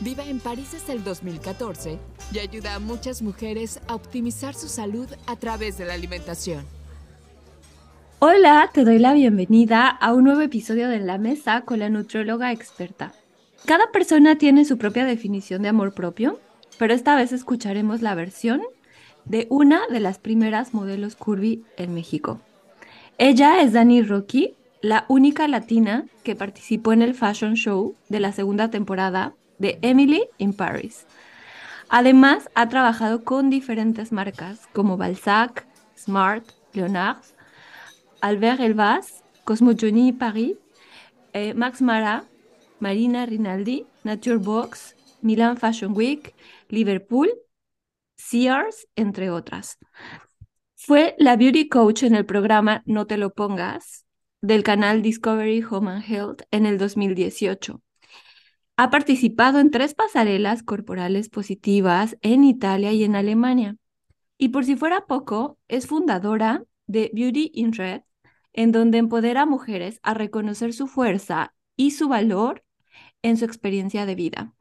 Vive en París desde el 2014 y ayuda a muchas mujeres a optimizar su salud a través de la alimentación. Hola, te doy la bienvenida a un nuevo episodio de La Mesa con la nutrióloga experta. Cada persona tiene su propia definición de amor propio, pero esta vez escucharemos la versión de una de las primeras modelos curvy en México. Ella es Dani Rocky, la única latina que participó en el fashion show de la segunda temporada de Emily in Paris. Además, ha trabajado con diferentes marcas como Balzac, Smart, Leonard, Albert Elbaz, Cosmojourney Paris, eh, Max Mara, Marina Rinaldi, Nature Box, Milan Fashion Week, Liverpool, Sears, entre otras. Fue la beauty coach en el programa No te lo pongas del canal Discovery Home and Health en el 2018. Ha participado en tres pasarelas corporales positivas en Italia y en Alemania. Y por si fuera poco, es fundadora de Beauty in Red, en donde empodera a mujeres a reconocer su fuerza y su valor en su experiencia de vida.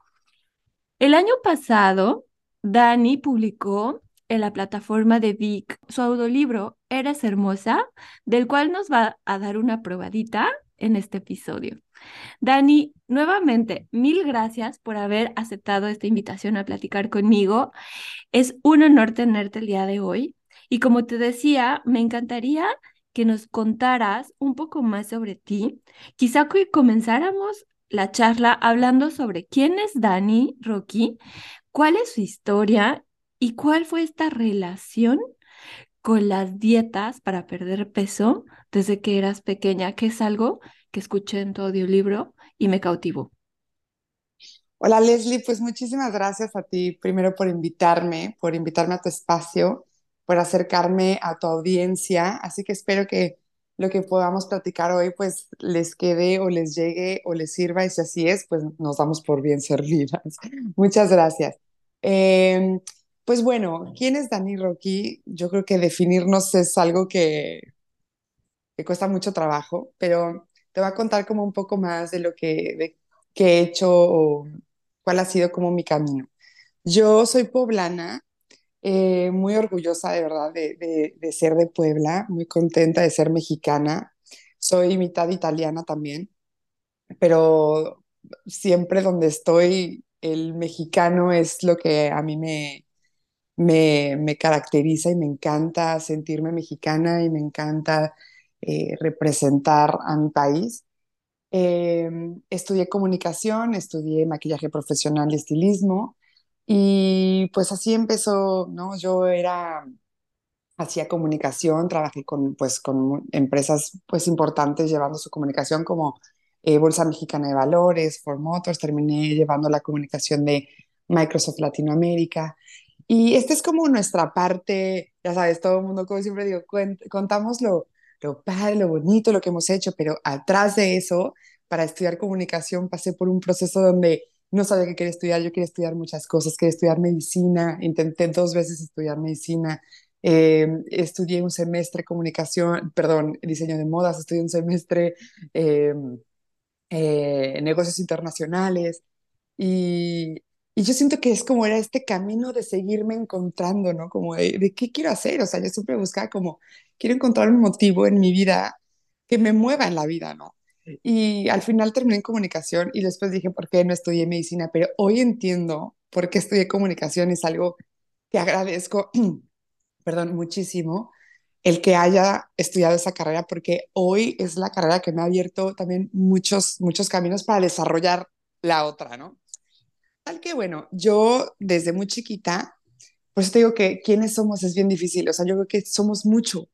El año pasado, Dani publicó en la plataforma de Vic su audiolibro Eres Hermosa, del cual nos va a dar una probadita en este episodio. Dani, nuevamente, mil gracias por haber aceptado esta invitación a platicar conmigo. Es un honor tenerte el día de hoy. Y como te decía, me encantaría que nos contaras un poco más sobre ti. Quizá que comenzáramos la charla hablando sobre quién es Dani Rocky, cuál es su historia y cuál fue esta relación con las dietas para perder peso desde que eras pequeña, que es algo que escuché en tu audiolibro y me cautivó. Hola Leslie, pues muchísimas gracias a ti primero por invitarme, por invitarme a tu espacio, por acercarme a tu audiencia. Así que espero que lo que podamos platicar hoy pues les quede o les llegue o les sirva y si así es, pues nos damos por bien servidas. Muchas gracias. Em, pues bueno, ¿quién es Dani Rocky? Yo creo que definirnos es algo que, que cuesta mucho trabajo, pero te voy a contar como un poco más de lo que, he hecho cuál ha sido como mi camino. Yo soy poblana, eh, muy orgullosa de verdad de, ser de Puebla, muy contenta de ser mexicana. Soy mitad italiana también, pero siempre donde estoy, el mexicano es lo que a mí me, me caracteriza y me encanta sentirme mexicana y me encanta eh, representar a mi país. Em, estudié comunicación, estudié maquillaje profesional estilismo y pues así empezó, ¿no? Yo era, hacía comunicación, trabajé con, pues, con empresas pues importantes llevando su comunicación como eh, Bolsa Mexicana de Valores, Ford Motors, terminé llevando la comunicación de Microsoft Latinoamérica. Y esta es como nuestra parte, ya sabes, todo el mundo, como siempre digo, contamos lo padre, lo bonito, lo que hemos hecho, pero atrás de eso, para estudiar comunicación, pasé por un proceso donde no sabía qué quería estudiar, yo quería estudiar muchas cosas, quería estudiar medicina, intenté dos veces estudiar medicina, eh, estudié un semestre comunicación, perdón, diseño de modas, estudié un semestre eh, eh, negocios internacionales y, y yo siento que es como era este camino de seguirme encontrando, ¿no? Como de, de, qué quiero hacer, o sea, yo siempre buscaba como, quiero encontrar un motivo en mi vida que me mueva en la vida, ¿no? Y al final terminé en comunicación y después dije, ¿por qué no estudié medicina? Pero hoy entiendo por qué estudié comunicación, es algo que agradezco, perdón, muchísimo el que haya estudiado esa carrera, porque hoy es la carrera que me ha abierto también muchos, muchos caminos para desarrollar la otra, ¿no? Tal que, bueno, yo desde muy chiquita, pues te digo que quiénes somos es bien difícil, o sea, yo creo que somos mucho.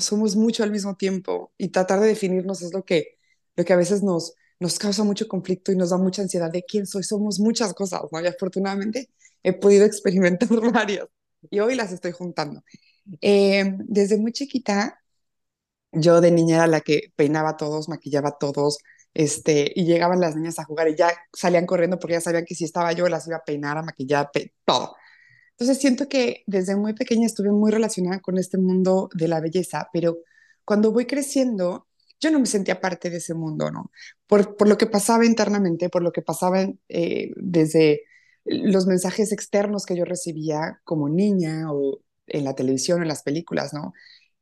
Somos mucho al mismo tiempo y tratar de definirnos es lo que, lo que a veces nos, nos causa mucho conflicto y nos da mucha ansiedad de quién soy. Somos muchas cosas, ¿no? Y afortunadamente he podido experimentar varias y hoy las estoy juntando. Eh, desde muy chiquita, yo de niña era la que peinaba a todos, maquillaba a todos, este, y llegaban las niñas a jugar y ya salían corriendo porque ya sabían que si estaba yo las iba a peinar, a maquillar, todo. Entonces siento que desde muy pequeña estuve muy relacionada con este mundo de la belleza, pero cuando voy creciendo, yo no me sentía parte de ese mundo, ¿no? Por, por lo que pasaba internamente, por lo que pasaba eh, desde los mensajes externos que yo recibía como niña o en la televisión, en las películas, ¿no?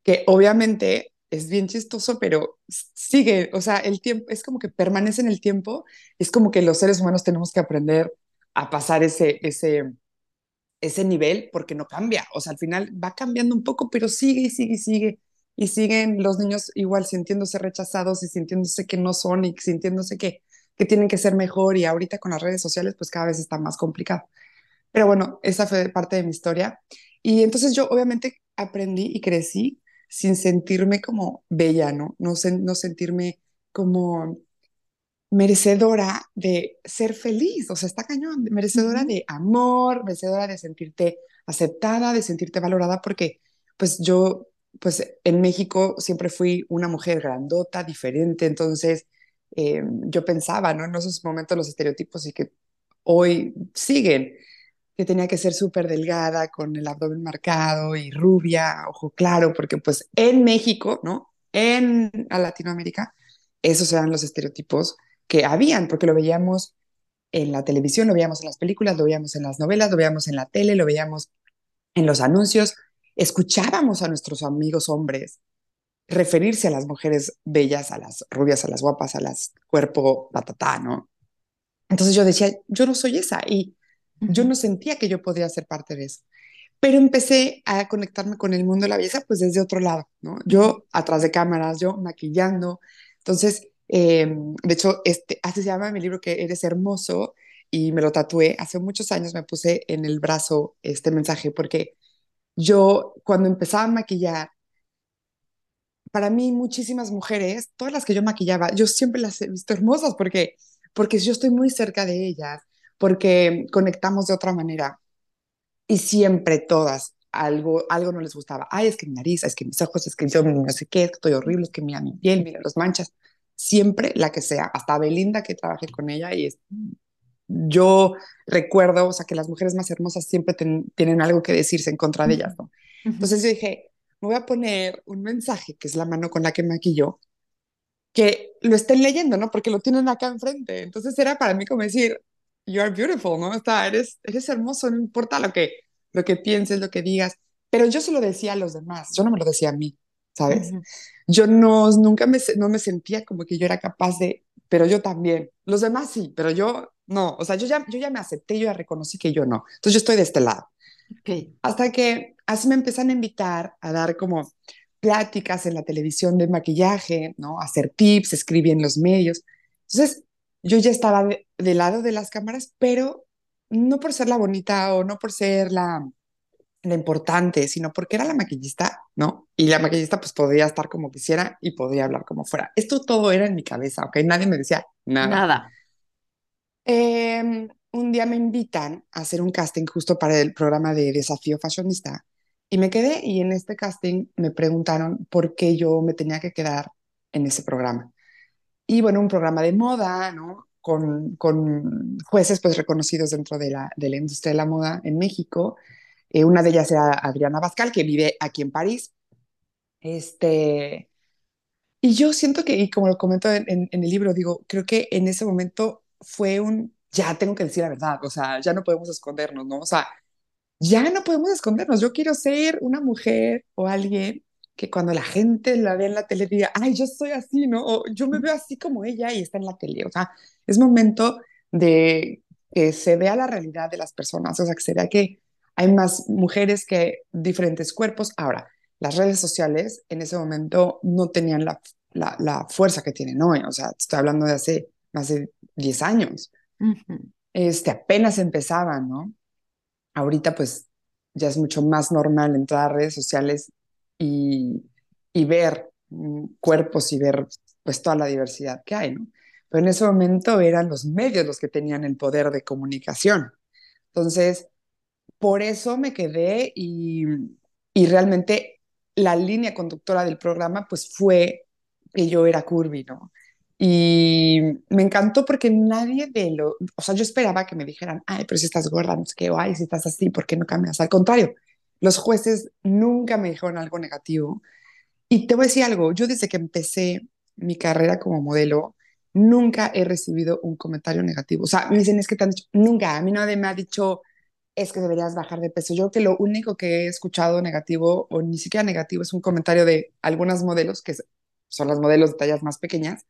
Que obviamente es bien chistoso, pero sigue, o sea, el tiempo es como que permanece en el tiempo, es como que los seres humanos tenemos que aprender a pasar ese, ese, ese nivel porque no cambia, o sea, al final va cambiando un poco, pero sigue y sigue y sigue, y siguen los niños igual sintiéndose rechazados y sintiéndose que no son y sintiéndose que, que tienen que ser mejor y ahorita con las redes sociales pues cada vez está más complicado. Pero bueno, esa fue parte de mi historia. Y entonces yo obviamente aprendí y crecí sin sentirme como bella, ¿no? No, no sentirme como merecedora de ser feliz, o sea, está cañón, merecedora de amor, merecedora de sentirte aceptada, de sentirte valorada, porque pues yo, pues en México siempre fui una mujer grandota, diferente, entonces eh, yo pensaba, ¿no? En esos momentos los estereotipos y que hoy siguen, que tenía que ser súper delgada, con el abdomen marcado y rubia, ojo claro, porque pues en México, ¿no? En Latinoamérica, esos eran los estereotipos que habían, porque lo veíamos en la televisión, lo veíamos en las películas, lo veíamos en las novelas, lo veíamos en la tele, lo veíamos en los anuncios, escuchábamos a nuestros amigos hombres referirse a las mujeres bellas, a las rubias, a las guapas, a las cuerpo patatá, ¿no? Entonces yo decía, yo no soy esa y yo no sentía que yo podía ser parte de eso. Pero empecé a conectarme con el mundo de la belleza pues desde otro lado, ¿no? Yo atrás de cámaras, yo maquillando. Entonces, em, de hecho, este, así se llama mi libro que eres hermoso y me lo tatué. Hace muchos años me puse en el brazo este mensaje porque yo cuando empezaba a maquillar, para mí muchísimas mujeres, todas las que yo maquillaba, yo siempre las he visto hermosas porque, porque yo estoy muy cerca de ellas, porque conectamos de otra manera. Y siempre todas, algo, algo no les gustaba. Ay, es que mi nariz, es que mis ojos, es que yo no sé qué, es que estoy horrible, es que mira mi piel, mira las manchas. Siempre la que sea, hasta Belinda que trabajé con ella y es, yo recuerdo, o sea, que las mujeres más hermosas siempre tienen algo que decirse en contra de ellas, ¿no? Entonces yo dije, me voy a poner un mensaje, que es la mano con la que maquillo, que lo estén leyendo, ¿no? Porque lo tienen acá enfrente. Entonces era para mí como decir, you are beautiful, ¿no? Está, eres, eres hermoso, no importa lo que, lo que pienses, lo que digas. Pero yo se lo decía a los demás, yo no me lo decía a mí, ¿sabes? Yo no, nunca me, no me sentía como que yo era capaz de, pero yo también. Los demás sí, pero yo no. O sea, yo ya, yo ya me acepté, yo ya reconocí que yo no. Entonces yo estoy de este lado. Okay. Hasta que así me empiezan a invitar a dar como pláticas en la televisión de maquillaje, ¿no? hacer tips, escribir en los medios. Entonces, yo ya estaba del lado de las cámaras, pero no por ser la bonita o no por ser la, la importante, sino porque era la maquillista, ¿no? Y la maquillista pues podía estar como quisiera y podía hablar como fuera. Esto todo era en mi cabeza, ¿ok? Nadie me decía nada. Nada. Em, un día me invitan a hacer un casting justo para el programa de Desafío Fashionista y me quedé y en este casting me preguntaron por qué yo me tenía que quedar en ese programa. Y bueno, un programa de moda, ¿no? Con, con jueces pues reconocidos dentro de la, de la industria de la moda en México. Eh, una de ellas era Adriana Bascal, que vive aquí en París. Este, y yo siento que, y como lo comento en, en, el libro, digo, creo que en ese momento fue un, ya tengo que decir la verdad, o sea, ya no podemos escondernos, ¿no? O sea, ya no podemos escondernos. Yo quiero ser una mujer o alguien que cuando la gente la ve en la tele diga, ay, yo soy así, ¿no? O yo me veo así como ella y está en la tele. O sea, es momento de que se vea la realidad de las personas, o sea, que se vea que hay más mujeres que diferentes cuerpos. Ahora, las redes sociales en ese momento no tenían la, la, fuerza que tienen hoy, o sea, estoy hablando de hace más de 10 años. este, apenas empezaban, ¿no? Ahorita pues ya es mucho más normal entrar a redes sociales y, y ver mm, cuerpos y ver pues toda la diversidad que hay, ¿no? Pero en ese momento eran los medios los que tenían el poder de comunicación. Entonces, por eso me quedé y, y realmente la línea conductora del programa pues fue que yo era curvy, ¿no? Y me encantó porque nadie de lo, o sea, yo esperaba que me dijeran, ay, pero si estás gorda, no sé qué, o ay, si estás así, ¿por qué no cambias? Al contrario, los jueces nunca me dijeron algo negativo. Y te voy a decir algo, yo desde que empecé mi carrera como modelo, nunca he recibido un comentario negativo. O sea, me dicen, es que te han dicho, nunca, a mí nadie me ha dicho, es que deberías bajar de peso. Yo creo que lo único que he escuchado negativo, o ni siquiera negativo, es un comentario de algunas modelos, que son las modelos de tallas más pequeñas,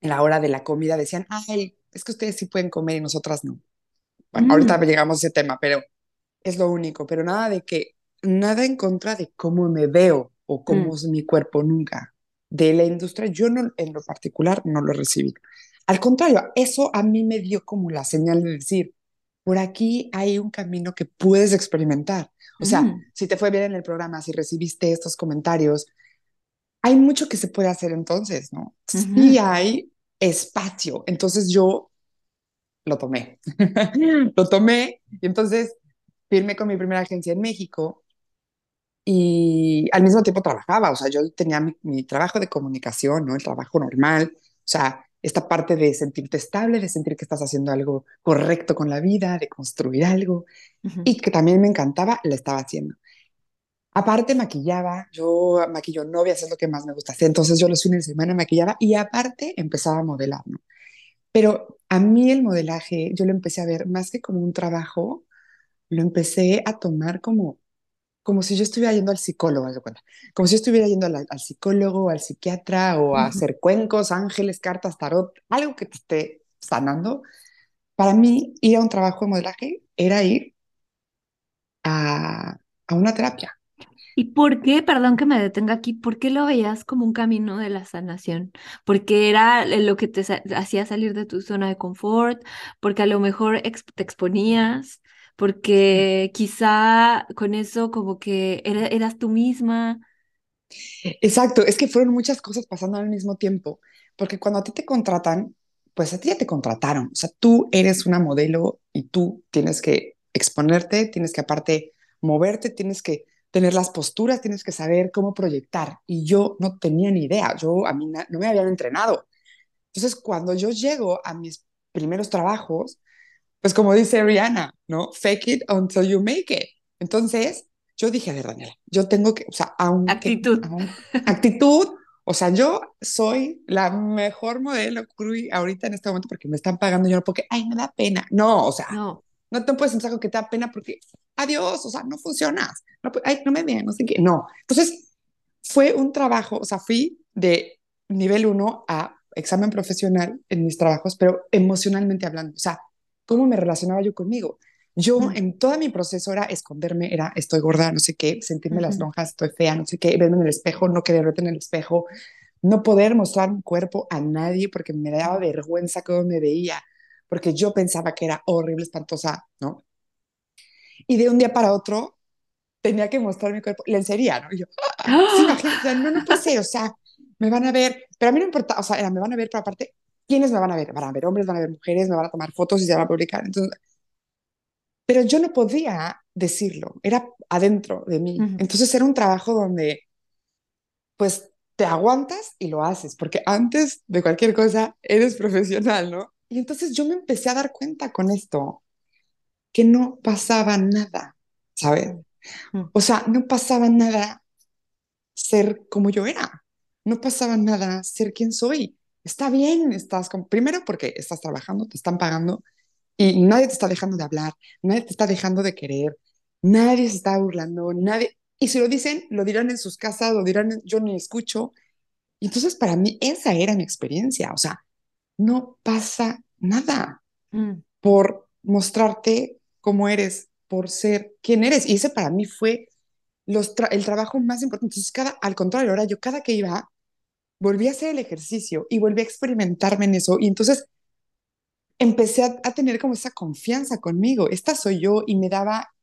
en la hora de la comida decían, ay, es que ustedes sí pueden comer y nosotras no. Bueno, ahorita mm. llegamos a ese tema, pero es lo único, pero nada de que, nada en contra de cómo me veo o cómo mm. es mi cuerpo nunca. De la industria, yo no, en lo particular no lo recibí. Al contrario, eso a mí me dio como la señal de decir, por aquí hay un camino que puedes experimentar. O sea, mm. si te fue bien en el programa, si recibiste estos comentarios, hay mucho que se puede hacer entonces, ¿no? Y hay espacio. Entonces yo lo tomé. lo tomé y entonces firmé con mi primera agencia en México y al mismo tiempo trabajaba. O sea, yo tenía mi, mi trabajo de comunicación, ¿no? El trabajo normal. O sea, esta parte de sentirte estable, de sentir que estás haciendo algo correcto con la vida, de construir algo, y que también me encantaba, la estaba haciendo. Aparte maquillaba, yo maquillo novias, es lo que más me gusta hacer, entonces yo los fines de semana maquillaba y aparte empezaba a modelar, ¿no? Pero a mí el modelaje, yo lo empecé a ver más que como un trabajo, lo empecé a tomar como como si yo estuviera yendo al psicólogo, como si yo estuviera yendo al, psicólogo, al psiquiatra o a hacer cuencos, ángeles, cartas, tarot, algo que te esté sanando. Para mí, ir a un trabajo de modelaje era ir a, a una terapia. ¿Y por qué, perdón que me detenga aquí, por qué lo veías como un camino de la sanación? Porque era lo que te hacía salir de tu zona de confort, porque a lo mejor te exponías, porque quizá con eso como que eras tú misma. Exacto, es que fueron muchas cosas pasando al mismo tiempo, porque cuando a ti te contratan, pues a ti ya te contrataron, o sea, tú eres una modelo y tú tienes que exponerte, tienes que aparte moverte, tienes que tener las posturas, tienes que saber cómo proyectar. Y yo no tenía ni idea, yo a mí no me habían entrenado. Entonces, cuando yo llego a mis primeros trabajos, pues como dice Rihanna, ¿no? Fake it until you make it. Entonces, yo dije, a ver, Daniela, yo tengo que, o sea, aunque, actitud. actitud, o sea, yo soy la mejor modelo ahorita en este momento porque me están pagando yo no porque, ay, me da pena. No, o sea, no, no te puedes pensar que te da pena porque, adiós, o sea, no funcionas. No, ay, no me vean, no sé qué. No. Entonces, fue un trabajo, o sea, fui de nivel uno a examen profesional en mis trabajos, pero emocionalmente hablando. O sea, cómo me relacionaba yo conmigo. Yo en todo mi proceso era esconderme, era estoy gorda, no sé qué, sentirme las lonjas, estoy fea, no sé qué, verme en el espejo, no querer verte en el espejo, no poder mostrar mi cuerpo a nadie porque me daba vergüenza cómo me veía, porque yo pensaba que era horrible, espantosa, ¿no? Y de un día para otro tenía que mostrar mi cuerpo, lencería, ¿no? Y yo, ¡Ah! sí, no, no puede ser, o sea, me van a ver, pero a mí no importa, o sea, me van a ver, pero aparte, ¿quiénes me van a ver? Van a ver hombres, van a ver mujeres, me van a tomar fotos y se van a publicar. Entonces, pero yo no podía decirlo, era adentro de mí. Entonces era un trabajo donde, pues, te aguantas y lo haces, porque antes de cualquier cosa eres profesional, ¿no? Y entonces yo me empecé a dar cuenta con esto, que no pasaba nada, ¿sabes? O sea, no pasaba nada ser como yo era, no pasaba nada ser quien soy está bien, estás con, primero porque estás trabajando, te están pagando y nadie te está dejando de hablar, nadie te está dejando de querer, nadie se está burlando, nadie, y si lo dicen, lo dirán en sus casas, lo dirán, yo ni escucho. Y entonces para mí esa era mi experiencia, o sea, no pasa nada mm. por mostrarte cómo eres, por ser quien eres. Y ese para mí fue los el trabajo más importante. Entonces, cada, al contrario, ahora yo cada que iba, volví a hacer el ejercicio y volví a experimentarme en eso. Y entonces empecé a, tener como esa confianza conmigo. Esta soy yo y me daba,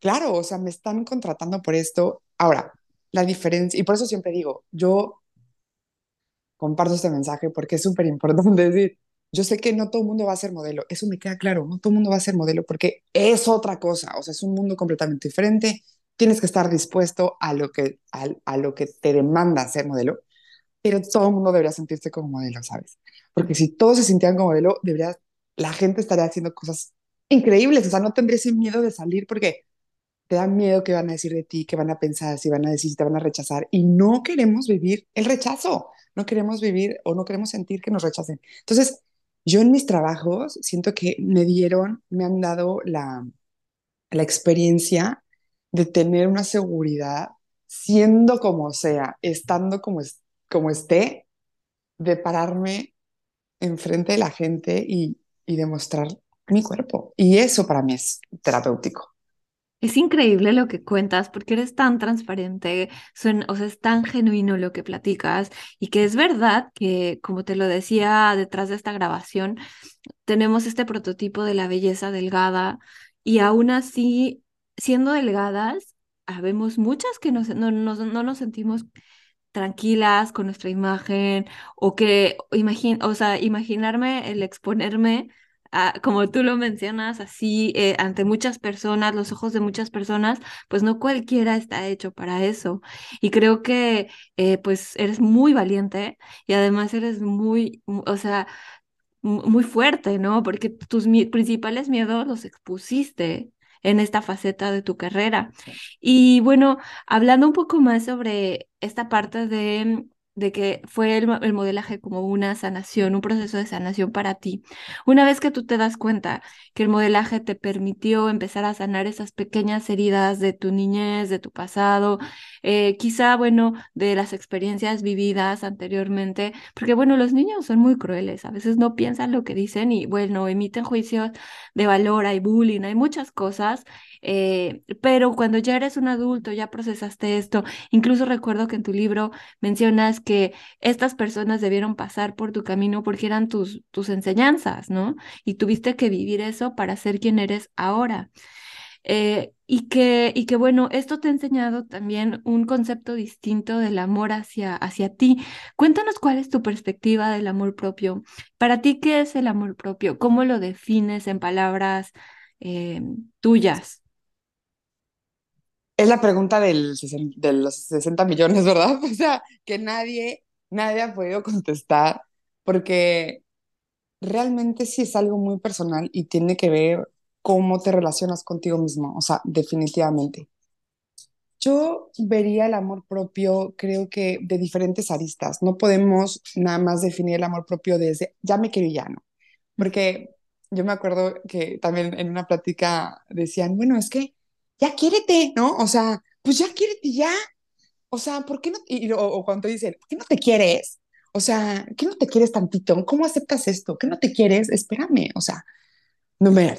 claro, o sea, me están contratando por esto. Ahora, la diferencia, y por eso siempre digo, yo comparto este mensaje porque es súper importante decir, yo sé que no todo el mundo va a ser modelo, eso me queda claro, no todo el mundo va a ser modelo porque es otra cosa, o sea, es un mundo completamente diferente, tienes que estar dispuesto a lo que, a, a lo que te demanda ser modelo, pero todo el mundo debería sentirse como modelo, ¿sabes? Porque si todos se sintieran como modelo, debería, la gente estaría haciendo cosas increíbles, o sea, no tendría ese miedo de salir porque te da miedo que van a decir de ti, que van a pensar, si van a decir, si te van a rechazar, y no queremos vivir el rechazo, no queremos vivir o no queremos sentir que nos rechacen. Entonces, yo en mis trabajos siento que me dieron, me han dado la, la experiencia de tener una seguridad, siendo como sea, estando como, como esté, de pararme enfrente de la gente y, y demostrar mi cuerpo. Y eso para mí es terapéutico. Es increíble lo que cuentas porque eres tan transparente, son, o sea, es tan genuino lo que platicas y que es verdad que, como te lo decía detrás de esta grabación, tenemos este prototipo de la belleza delgada y aún así, siendo delgadas, habemos muchas que no, no, no nos sentimos tranquilas con nuestra imagen o que, imagine o sea, imaginarme el exponerme como tú lo mencionas, así eh, ante muchas personas, los ojos de muchas personas, pues no cualquiera está hecho para eso. Y creo que eh, pues eres muy valiente y además eres muy, o sea, muy fuerte, ¿no? Porque tus principales miedos los expusiste en esta faceta de tu carrera. Y bueno, hablando un poco más sobre esta parte de de que fue el, modelaje como una sanación, un proceso de sanación para ti. Una vez que tú te das cuenta que el modelaje te permitió empezar a sanar esas pequeñas heridas de tu niñez, de tu pasado, eh, quizá, bueno, de las experiencias vividas anteriormente, porque, bueno, los niños son muy crueles, a veces no piensan lo que dicen y, bueno, emiten juicios de valor, hay bullying, hay muchas cosas, eh, pero cuando ya eres un adulto, ya procesaste esto, incluso recuerdo que en tu libro mencionas que estas personas debieron pasar por tu camino porque eran tus, tus enseñanzas, ¿no? Y tuviste que vivir eso para ser quien eres ahora. Eh, y, que, y que, bueno, esto te ha enseñado también un concepto distinto del amor hacia, hacia ti. Cuéntanos cuál es tu perspectiva del amor propio. Para ti, ¿qué es el amor propio? ¿Cómo lo defines en palabras eh, tuyas? Es la pregunta del, de los 60 millones, ¿verdad? O sea, que nadie, nadie ha podido contestar, porque realmente sí es algo muy personal y tiene que ver cómo te relacionas contigo mismo, o sea, definitivamente. Yo vería el amor propio, creo que de diferentes aristas. No podemos nada más definir el amor propio desde ya me quiero y ya no. Porque yo me acuerdo que también en una plática decían, bueno, es que ya quiérete, ¿no? O sea, pues ya quiérete ya. O sea, ¿por qué no? Y, o, cuando te dicen, ¿por qué no te quieres? O sea, ¿qué no te quieres tantito? ¿Cómo aceptas esto? ¿Qué no te quieres? Espérame, o sea, no me,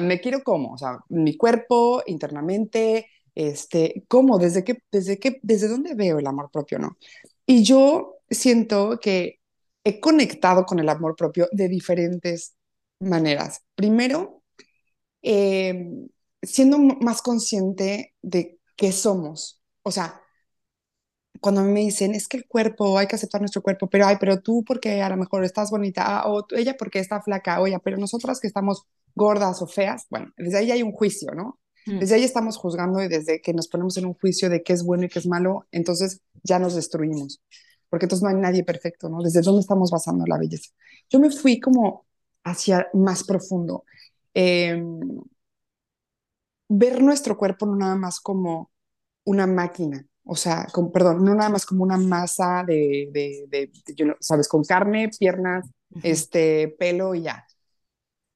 me quiero como, o sea, mi cuerpo internamente, este, ¿cómo? ¿Desde qué, desde qué, desde dónde veo el amor propio, no? Y yo siento que he conectado con el amor propio de diferentes maneras. Primero, eh, siendo más consciente de qué somos. O sea, cuando me dicen, es que el cuerpo, hay que aceptar nuestro cuerpo, pero, ay, pero tú porque a lo mejor estás bonita, ah, o ella porque está flaca, oye, pero nosotras que estamos gordas o feas, bueno, desde ahí hay un juicio, ¿no? Mm. Desde ahí estamos juzgando y desde que nos ponemos en un juicio de qué es bueno y qué es malo, entonces ya nos destruimos, porque entonces no hay nadie perfecto, ¿no? Desde dónde estamos basando la belleza. Yo me fui como hacia más profundo. Eh, ver nuestro cuerpo no nada más como una máquina, o sea, con, perdón, no nada más como una masa de, de, de, sabes, con carne, piernas, este, pelo y ya.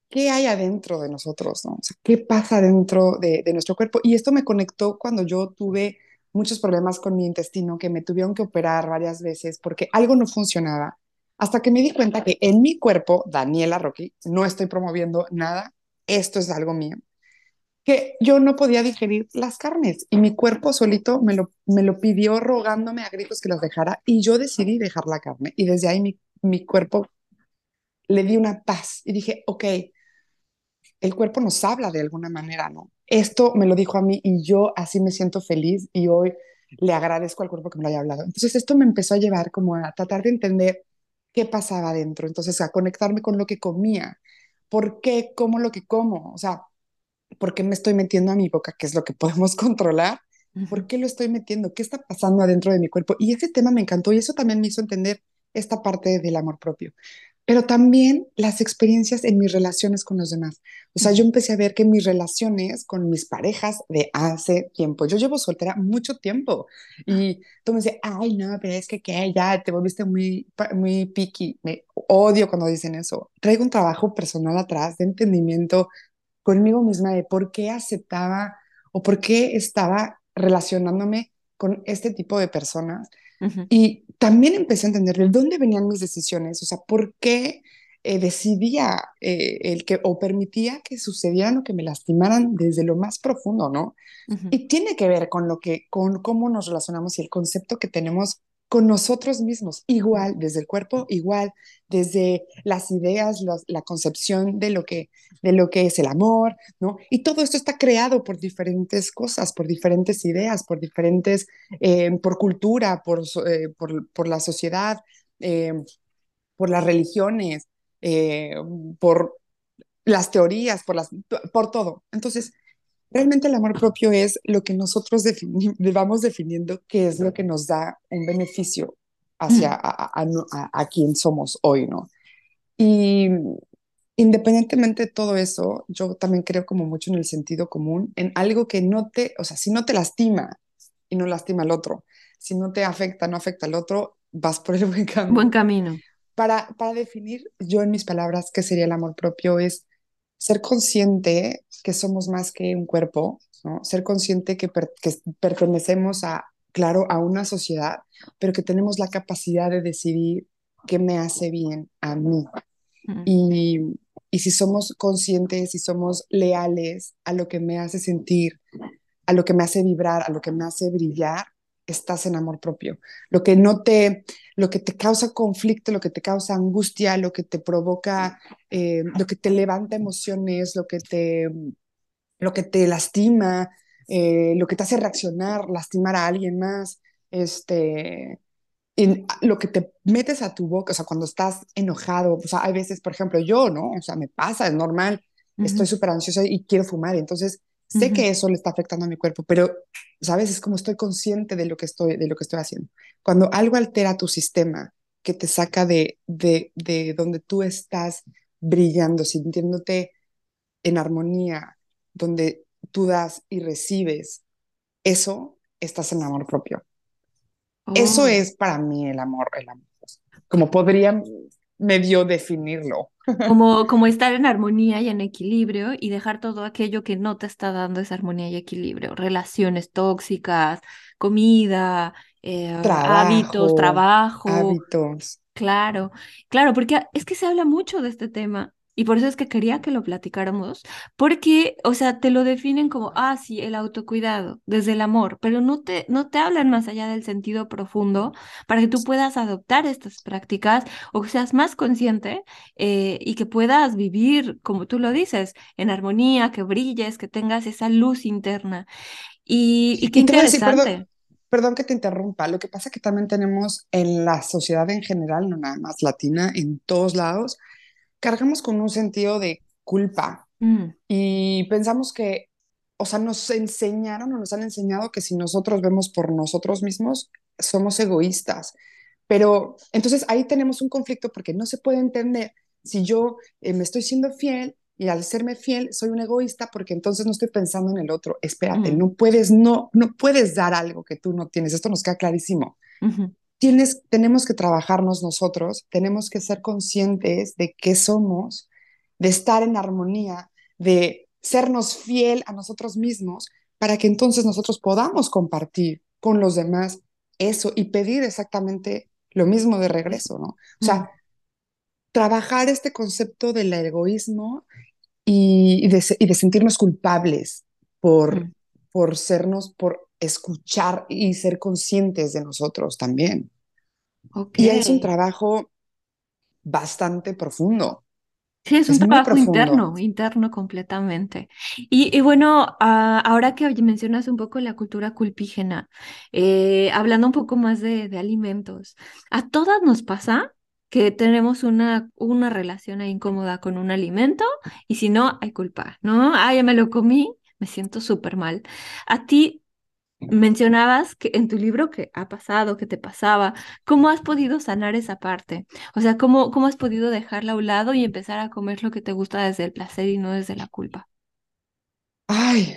¿Qué hay adentro de nosotros? No? O sea, ¿Qué pasa dentro de, de nuestro cuerpo? Y esto me conectó cuando yo tuve muchos problemas con mi intestino, que me tuvieron que operar varias veces porque algo no funcionaba, hasta que me di cuenta que en mi cuerpo, Daniela Rocky, no estoy promoviendo nada, esto es algo mío que yo no podía digerir las carnes y mi cuerpo solito me lo, me lo pidió rogándome a gritos que las dejara y yo decidí dejar la carne y desde ahí mi, mi cuerpo le di una paz y dije, ok, el cuerpo nos habla de alguna manera, ¿no? Esto me lo dijo a mí y yo así me siento feliz y hoy le agradezco al cuerpo que me lo haya hablado. Entonces esto me empezó a llevar como a tratar de entender qué pasaba dentro, entonces a conectarme con lo que comía, por qué como lo que como, o sea, ¿por qué me estoy metiendo a mi boca, que es lo que podemos controlar? ¿Por qué lo estoy metiendo? ¿Qué está pasando adentro de mi cuerpo? Y ese tema me encantó y eso también me hizo entender esta parte del amor propio pero también las experiencias en mis relaciones con los demás. O sea, yo empecé a ver que mis relaciones con mis parejas de hace tiempo, yo llevo soltera mucho tiempo y tú me dices, ay, no, pero es que, ¿qué? Ya te volviste muy, muy picky. Me odio cuando dicen eso. Traigo un trabajo personal atrás de entendimiento conmigo misma de por qué aceptaba o por qué estaba relacionándome con este tipo de personas. Y también empecé a entender de dónde venían mis decisiones, o sea, por qué eh, decidía eh, el que o permitía que sucedieran o que me lastimaran desde lo más profundo, ¿no? Y tiene que ver con lo que, con cómo nos relacionamos y el concepto que tenemos con nosotros mismos, igual desde el cuerpo, igual desde las ideas, la concepción de lo, que, de lo que es el amor, ¿no? Y todo esto está creado por diferentes cosas, por diferentes ideas, por diferentes, eh, por cultura, por, eh, por, por, la sociedad, eh, por las religiones, por las teorías, por, las, por todo. Entonces, Realmente el amor propio es lo que nosotros vamos definiendo que es lo que nos da un beneficio hacia a, quien somos hoy, ¿no? Y independientemente de todo eso, yo también creo como mucho en el sentido común, en algo que no te, o sea, si no te lastima y no lastima al otro, si no te afecta, no afecta al otro, vas por el buen camino. Buen camino. Para, para definir yo en mis palabras qué sería el amor propio es ser consciente que somos más que un cuerpo, ¿no? ser consciente que, pertenecemos a, claro, a una sociedad, pero que tenemos la capacidad de decidir qué me hace bien a mí. y, y si somos conscientes, si somos leales a lo que me hace sentir, a lo que me hace vibrar, a lo que me hace brillar, estás en amor propio. Lo que no te, lo que te causa conflicto, lo que te causa angustia, lo que te provoca, eh, lo que te levanta emociones, lo que te, lo que te lastima, eh, lo que te hace reaccionar, lastimar a alguien más, este, lo que te metes a tu boca, o sea, cuando estás enojado, o sea, hay veces, por ejemplo, yo, ¿no? O sea, me pasa, es normal, estoy súper ansiosa y quiero fumar, entonces sé que eso le está afectando a mi cuerpo, pero, ¿sabes? Es como estoy consciente de lo que estoy, de lo que estoy haciendo. Cuando algo altera tu sistema, que te saca de, de, de donde tú estás brillando, sintiéndote en armonía, donde tú das y recibes, eso estás en amor propio. Eso oh. es para mí el amor, el amor. Como podría medio definirlo. Como, como estar en armonía y en equilibrio y dejar todo aquello que no te está dando esa armonía y equilibrio. Relaciones tóxicas, comida, eh, hábitos, trabajo. Hábitos. Claro, claro, porque es que se habla mucho de este tema y por eso es que quería que lo platicáramos, porque, o sea, te lo definen como, ah, sí, el autocuidado, desde el amor, pero no te, no te hablan más allá del sentido profundo para que tú puedas adoptar estas prácticas o que seas más consciente eh, y que puedas vivir, como tú lo dices, en armonía, que brilles, que tengas esa luz interna. Y, y qué interesante. perdón, que te interrumpa. Lo que pasa es que también tenemos en la sociedad en general, no nada más latina, en todos lados, cargamos con un sentido de culpa mm. y pensamos que, o sea, nos enseñaron o nos han enseñado que si nosotros vemos por nosotros mismos, somos egoístas. Pero entonces ahí tenemos un conflicto porque no se puede entender si yo eh, me estoy siendo fiel y al serme fiel soy un egoísta porque entonces no estoy pensando en el otro. Espérate, no puedes no no puedes dar algo que tú no tienes. Esto nos queda clarísimo tenemos que trabajarnos nosotros, tenemos que ser conscientes de qué somos, de estar en armonía, de sernos fiel a nosotros mismos, para que entonces nosotros podamos compartir con los demás eso y pedir exactamente lo mismo de regreso, ¿no? O sea, trabajar este concepto del egoísmo y, de, sentirnos culpables por, por sernos, por escuchar y ser conscientes de nosotros también. Y es un trabajo bastante profundo. Sí, es un trabajo interno, interno completamente. Y, bueno, ah, ahora que mencionas un poco la cultura culpígena, eh, hablando un poco más de, de alimentos, a todas nos pasa que tenemos una, una relación incómoda con un alimento y si no, hay culpa, ¿no? Ah, ya me lo comí, me siento súper mal. A ti mencionabas que en tu libro que ha pasado, que te pasaba, ¿cómo has podido sanar esa parte? O sea, ¿cómo, cómo has podido dejarla a un lado y empezar a comer lo que te gusta desde el placer y no desde la culpa? Ay,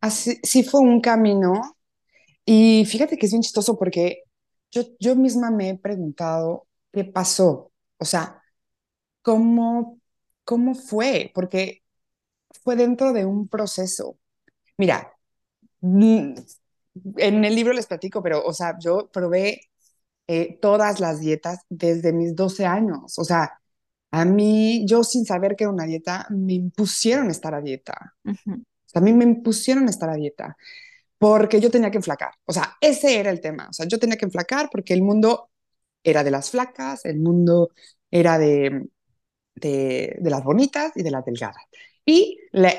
así, sí fue un camino y fíjate que es bien chistoso porque yo, yo misma me he preguntado qué pasó, o sea, cómo, cómo fue, porque fue dentro de un proceso. Mira, en el libro les platico, pero, o sea, yo probé eh, todas las dietas desde mis 12 años, o sea, a mí, yo sin saber que era una dieta, me impusieron estar a dieta. O sea, a mí me impusieron estar a dieta porque yo tenía que enflacar. O sea, ese era el tema. O sea, yo tenía que enflacar porque el mundo era de las flacas, el mundo era de, de, las bonitas y de las delgadas. Y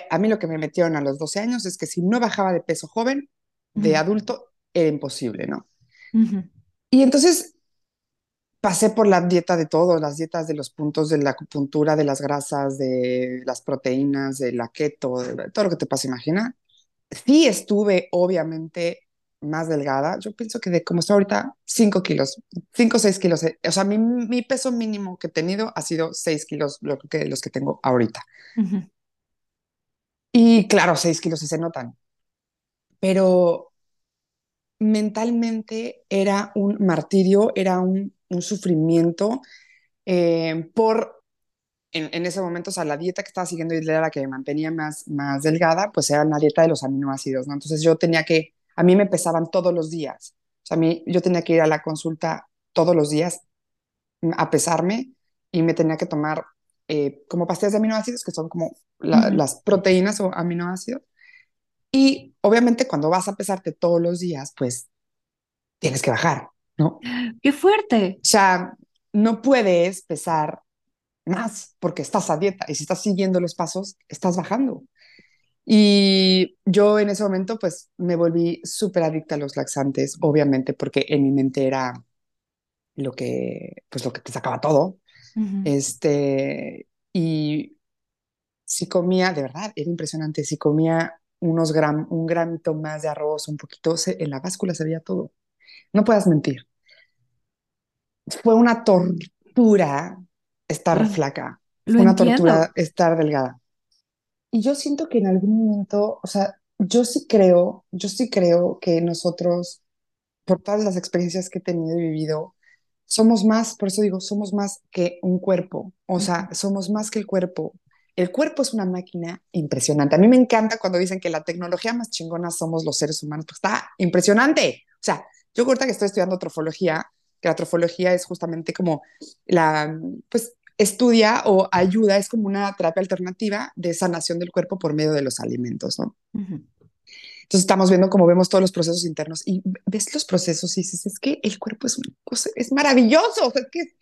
a mí lo que me metieron a los 12 años es que si no bajaba de peso joven, de adulto, era imposible, ¿no? Y entonces pasé por la dieta de todo, las dietas de los puntos de la acupuntura, de las grasas, de las proteínas, de la keto, de todo lo que te puedas imaginar. Sí estuve, obviamente, más delgada. Yo pienso que de como estoy ahorita, 5 kilos, 5 o 6 kilos. Eh, o sea, mi, mi, peso mínimo que he tenido ha sido 6 kilos, lo que, los que tengo ahorita. Y claro, 6 kilos sí se notan. Pero mentalmente era un martirio, era un, un sufrimiento eh, por en, ese momento, o sea, la dieta que estaba siguiendo y era la que me mantenía más, más delgada, pues era una dieta de los aminoácidos, ¿no? Entonces yo tenía que, a mí me pesaban todos los días, o sea, a mí, yo tenía que ir a la consulta todos los días a pesarme y me tenía que tomar eh, como pastillas de aminoácidos, que son como las proteínas o aminoácidos. Y obviamente cuando vas a pesarte todos los días, pues tienes que bajar, ¿no? ¡Qué fuerte! O sea, no puedes pesar más porque estás a dieta y si estás siguiendo los pasos, estás bajando. Y yo en ese momento pues me volví súper adicta a los laxantes, obviamente porque en mi mente era lo que, pues lo que te sacaba todo. Este, y si comía, de verdad, era impresionante, si comía unos gram, un gramito más de arroz, un poquito, en la báscula se veía todo. No puedas mentir. Fue una tortura estar flaca, una tortura estar delgada. Y yo siento que en algún momento, o sea, yo sí creo, yo sí creo que nosotros, por todas las experiencias que he tenido y vivido, somos más, por eso digo, somos más que un cuerpo, o sea, somos más que el cuerpo. El cuerpo es una máquina impresionante. A mí me encanta cuando dicen que la tecnología más chingona somos los seres humanos, pues está impresionante. O sea, yo ahorita que estoy estudiando trofología, que la trofología es justamente como la, pues estudia o ayuda, es como una terapia alternativa de sanación del cuerpo por medio de los alimentos, ¿no? Entonces estamos viendo cómo vemos todos los procesos internos y ves los procesos y dices, es que el cuerpo es, una cosa, es maravilloso, o sea, es que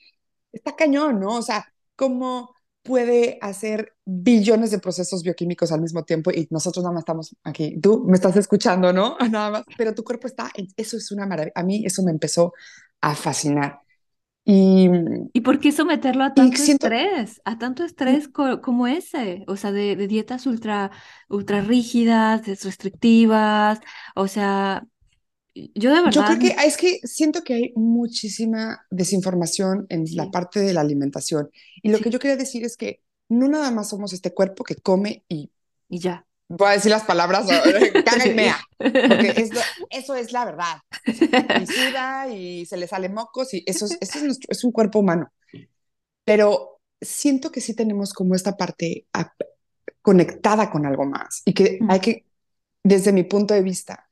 está cañón, ¿no? O sea, cómo puede hacer billones de procesos bioquímicos al mismo tiempo y nosotros nada más estamos aquí, tú me estás escuchando, ¿no? Nada más, pero tu cuerpo está, eso es una maravilla, a mí eso me empezó a fascinar. Y, ¿Y por qué someterlo a tanto estrés? A tanto estrés como ese, o sea, de, dietas ultra, ultra rígidas, restrictivas, o sea, yo de verdad... Yo creo que es que siento que hay muchísima desinformación en la parte de la alimentación. Y lo que yo quería decir es que no nada más somos este cuerpo que come y... Y ya voy a decir las palabras, caga y mea, porque eso es la verdad. Y suda y se le sale mocos y eso, es, eso es, nuestro, es un cuerpo humano. Pero siento que sí tenemos como esta parte conectada con algo más y que hay que, desde mi punto de vista,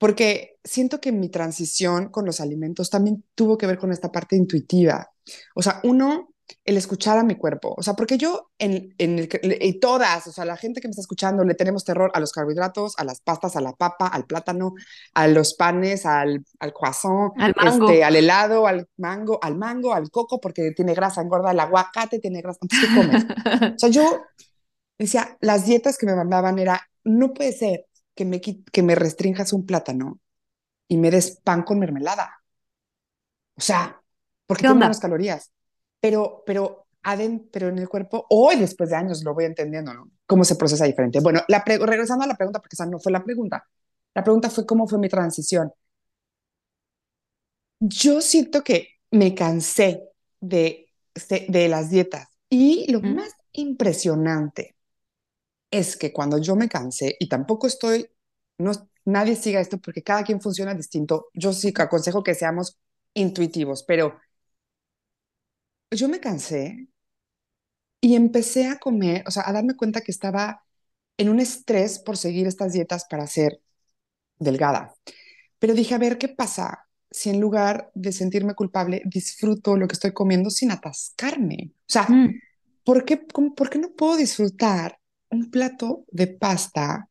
porque siento que mi transición con los alimentos también tuvo que ver con esta parte intuitiva. O sea, uno el escuchar a mi cuerpo. O sea, porque yo en, en el, y todas, o sea, la gente que me está escuchando, le tenemos terror a los carbohidratos, a las pastas, a la papa, al plátano, a los panes, al, al croissant, al, Este, al helado, al mango, al mango, al coco, porque tiene grasa, engorda, el aguacate tiene grasa. Entonces, ¿qué comes? o sea, yo decía, las dietas que me mandaban era, no puede ser que me, que me restringas un plátano y me des pan con mermelada. O sea, porque tengo menos calorías pero, pero, pero en el cuerpo, hoy después de años lo voy entendiendo, ¿no? Cómo se procesa diferente. Bueno, la regresando a la pregunta, porque esa no fue la pregunta. La pregunta fue cómo fue mi transición. Yo siento que me cansé de, de las dietas y lo más impresionante es que cuando yo me cansé, y tampoco estoy, no, nadie siga esto porque cada quien funciona distinto, yo sí que aconsejo que seamos intuitivos, pero yo me cansé y empecé a comer, o sea, a darme cuenta que estaba en un estrés por seguir estas dietas para ser delgada. Pero dije, a ver, ¿qué pasa si en lugar de sentirme culpable disfruto lo que estoy comiendo sin atascarme? O sea, mm. ¿por, qué, ¿por qué no puedo disfrutar un plato de pasta,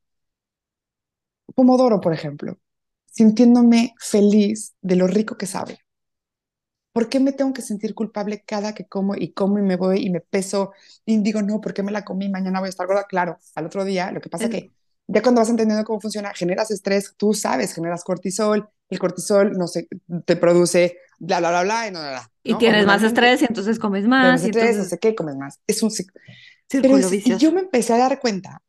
pomodoro, por ejemplo, sintiéndome feliz de lo rico que sabe? ¿Por qué me tengo que sentir culpable cada que como y como y me voy y me peso y digo, no, ¿por qué me la comí? Mañana voy a estar gorda. Claro, al otro día, lo que pasa es que ya cuando vas entendiendo cómo funciona, generas estrés, tú sabes, generas cortisol, el cortisol no sé, te produce bla, bla, bla, bla, y no, bla, Y tienes más estrés y entonces comes más. y estrés, no sé qué, comes más. Es un círculo vicioso. Y yo me empecé a dar cuenta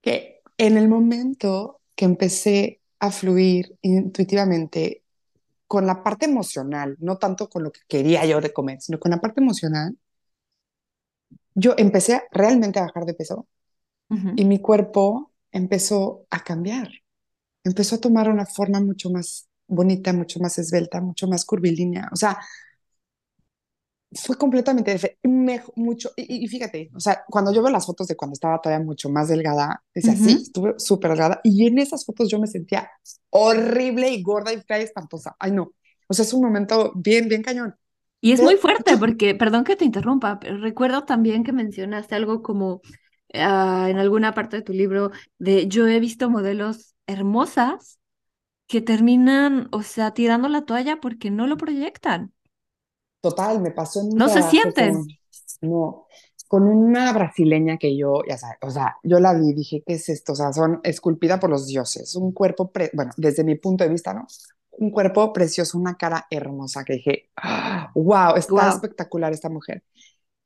que en el momento que empecé a fluir intuitivamente con la parte emocional, no tanto con lo que quería yo de comer, sino con la parte emocional, yo empecé realmente a bajar de peso y mi cuerpo empezó a cambiar, empezó a tomar una forma mucho más bonita, mucho más esbelta, mucho más curvilínea. O sea, fue completamente mucho, y, fíjate, o sea, cuando yo veo las fotos de cuando estaba todavía mucho más delgada, decía, sí, estuve súper delgada, y en esas fotos yo me sentía horrible y gorda y fea y espantosa. Ay, no, o sea, es un momento bien, bien cañón. Y es muy fuerte porque, perdón que te interrumpa, pero recuerdo también que mencionaste algo como ah, en alguna parte de tu libro de yo he visto modelos hermosas que terminan, o sea, tirando la toalla porque no lo proyectan. Total, me pasó en No se sienten. Con, no, con una brasileña que yo, ya sabes, o sea, yo la vi dije, ¿qué es esto? O sea, son esculpida por los dioses, un cuerpo, bueno, desde mi punto de vista, ¿no? Un cuerpo precioso, una cara hermosa, que dije, wow, está espectacular esta mujer.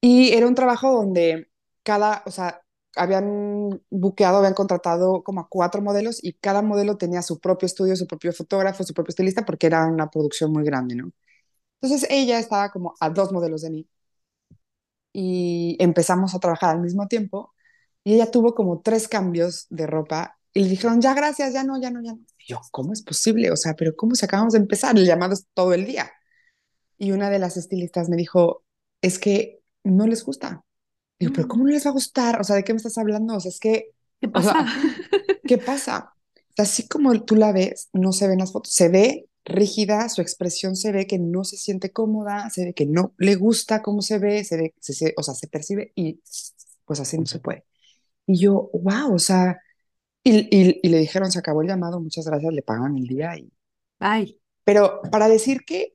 Y era un trabajo donde cada, o sea, habían buqueado, habían contratado como a cuatro modelos y cada modelo tenía su propio estudio, su propio fotógrafo, su propio estilista, porque era una producción muy grande, ¿no? Entonces ella estaba como a dos modelos de mí y empezamos a trabajar al mismo tiempo y ella tuvo como tres cambios de ropa y le dijeron, ya gracias, ya no, ya no, ya no. Y yo, ¿cómo es posible? O sea, pero ¿cómo se acabamos de empezar? El llamado es todo el día. Y una de las estilistas me dijo, es que no les gusta. Y yo, pero ¿cómo no les va a gustar? O sea, ¿de qué me estás hablando? O sea, es que... ¿Qué pasa? ¿Qué pasa? Así como tú la ves, no se ven las fotos. Se ve rígida, su expresión se ve que no se siente cómoda, se ve que no le gusta cómo se ve, se ve, se, o sea, se percibe y pues así no se puede. Y yo, wow, o sea, y, y, le dijeron, se acabó el llamado, muchas gracias, le pagan el día y... Ay. Pero para decir que,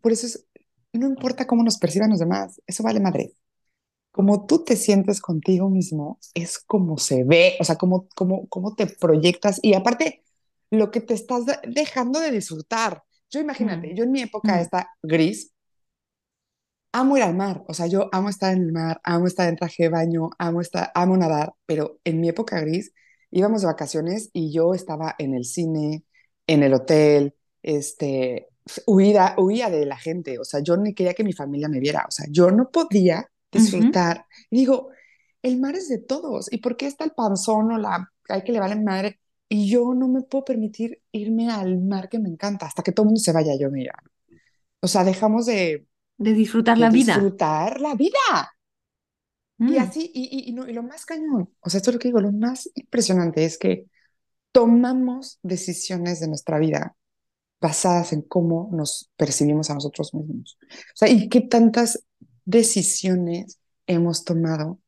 por eso es, no importa cómo nos perciban los demás, eso vale madre. Como tú te sientes contigo mismo, es como se ve, o sea, como, como, como te proyectas. Y aparte, lo que te estás dejando de disfrutar. Yo imagínate, yo en mi época esta gris, amo ir al mar, o sea, yo amo estar en el mar, amo estar en traje de baño, amo, estar, amo nadar, pero en mi época gris íbamos de vacaciones y yo estaba en el cine, en el hotel, este, huía, huía de la gente, o sea, yo ni quería que mi familia me viera, o sea, yo no podía disfrutar. Y digo, el mar es de todos, ¿y por qué está el panzón o la, hay que le vale madre? Y yo no me puedo permitir irme al mar que me encanta hasta que todo el mundo se vaya, yo mira. O sea, dejamos de... De disfrutar la vida. Disfrutar la vida. Y mm. así, y, y, no, y lo más cañón, o sea, esto es lo que digo, lo más impresionante es que tomamos decisiones de nuestra vida basadas en cómo nos percibimos a nosotros mismos. O sea, y qué tantas decisiones hemos tomado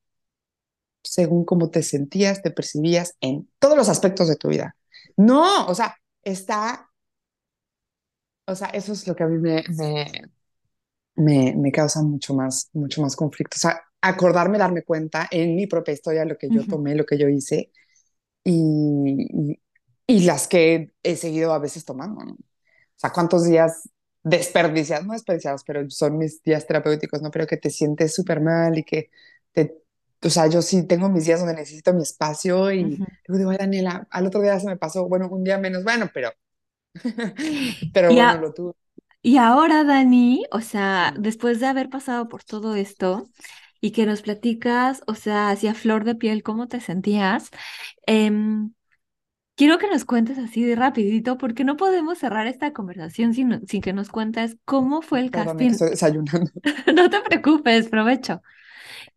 según cómo te sentías, te percibías en todos los aspectos de tu vida. No, o sea, está, o sea, eso es lo que a mí me, me, me, causa mucho más, mucho más conflicto. O sea, acordarme, darme cuenta en mi propia historia lo que yo tomé, lo que yo hice y, y, las que he seguido a veces tomando. ¿no? O sea, cuántos días desperdiciados, no desperdiciados, pero son mis días terapéuticos, ¿no? Pero que te sientes súper mal y que te, o sea, yo sí tengo mis días donde necesito mi espacio y luego digo, "Ay, Daniela, al otro día se me pasó, bueno, un día menos, bueno, pero, pero Y, bueno, a- lo tuve. y ahora, Dani, o sea, después de haber pasado por todo esto y que nos platicas, o sea, hacia flor de piel, ¿cómo te sentías? Em, quiero que nos cuentes así de rapidito, porque no podemos cerrar esta conversación sin, sin que nos cuentes cómo fue el Perdón, casting. estoy desayunando. No te preocupes, provecho.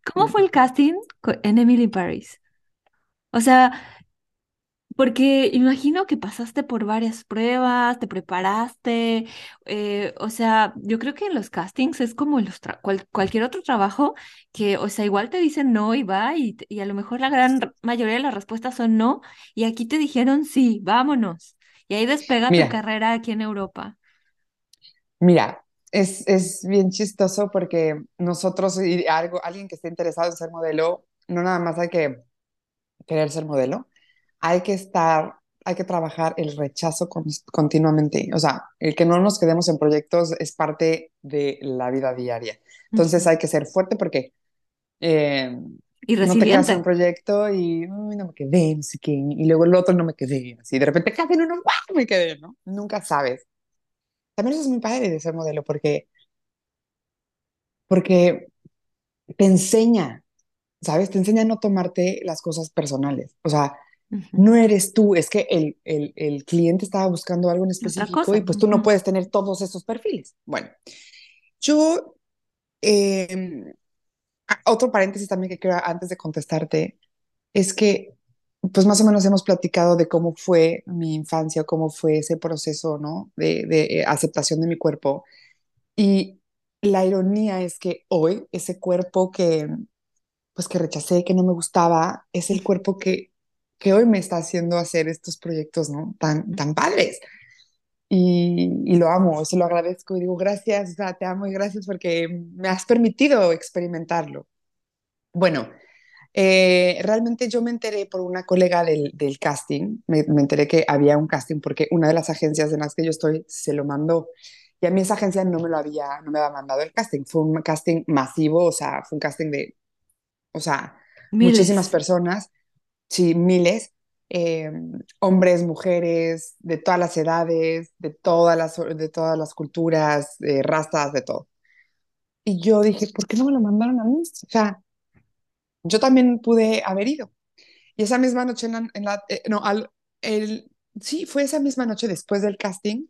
¿Cómo fue el casting en Emily in Paris? O sea, porque imagino que pasaste por varias pruebas, te preparaste, eh, o sea, yo creo que en los castings es como los cual- cualquier otro trabajo que, o sea, igual te dicen no y va y, y a lo mejor la gran mayoría de las respuestas son no y aquí te dijeron sí, vámonos. Y ahí despega tu Mira, carrera aquí en Europa. mira, es, es bien chistoso porque nosotros, y algo, alguien que esté interesado en ser modelo, no nada más hay que querer ser modelo, hay que estar, hay que trabajar el rechazo con- continuamente. O sea, el que no nos quedemos en proyectos es parte de la vida diaria. Entonces Ujú. hay que ser fuerte porque eh, Y no te quedas en un proyecto y "Uy, no me quedé, no sé qué, y luego el otro no me quedé, así de repente casi uno ¡guau! me quedé, ¿no? Nunca sabes. También eso es muy padre de ser modelo porque, porque te enseña, ¿sabes? Te enseña a no tomarte las cosas personales. O sea, no eres tú, es que el, el, el cliente estaba buscando algo en específico y pues tú no puedes tener todos esos perfiles. Bueno, yo, eh, a- otro paréntesis también que quiero antes de contestarte, es que pues más o menos hemos platicado de cómo fue mi infancia, cómo fue ese proceso, ¿no? De, de eh, aceptación de mi cuerpo. Y la ironía es que hoy ese cuerpo que, pues que rechacé, que no me gustaba, es el cuerpo que, que hoy me está haciendo hacer estos proyectos, ¿no? Tan, tan padres. Y, y lo amo, se lo agradezco y digo gracias, o sea, te amo y gracias porque me has permitido experimentarlo. Bueno, eh, realmente yo me enteré por una colega del, del casting, me, me enteré que había un casting porque una de las agencias en las que yo estoy se lo mandó. Y a mí esa agencia no me lo había, no me había mandado el casting. Fue un casting masivo, o sea, fue un casting de, o sea, muchísimas Miles. personas, sí, miles, eh, hombres, mujeres, de todas las edades, de todas las, de todas las culturas, de razas, de todo. Y yo dije, ¿por qué no me lo mandaron a mí? O sea, yo también pude haber ido. Y esa misma noche, en la, eh, no, al, el, sí, fue esa misma noche después del casting,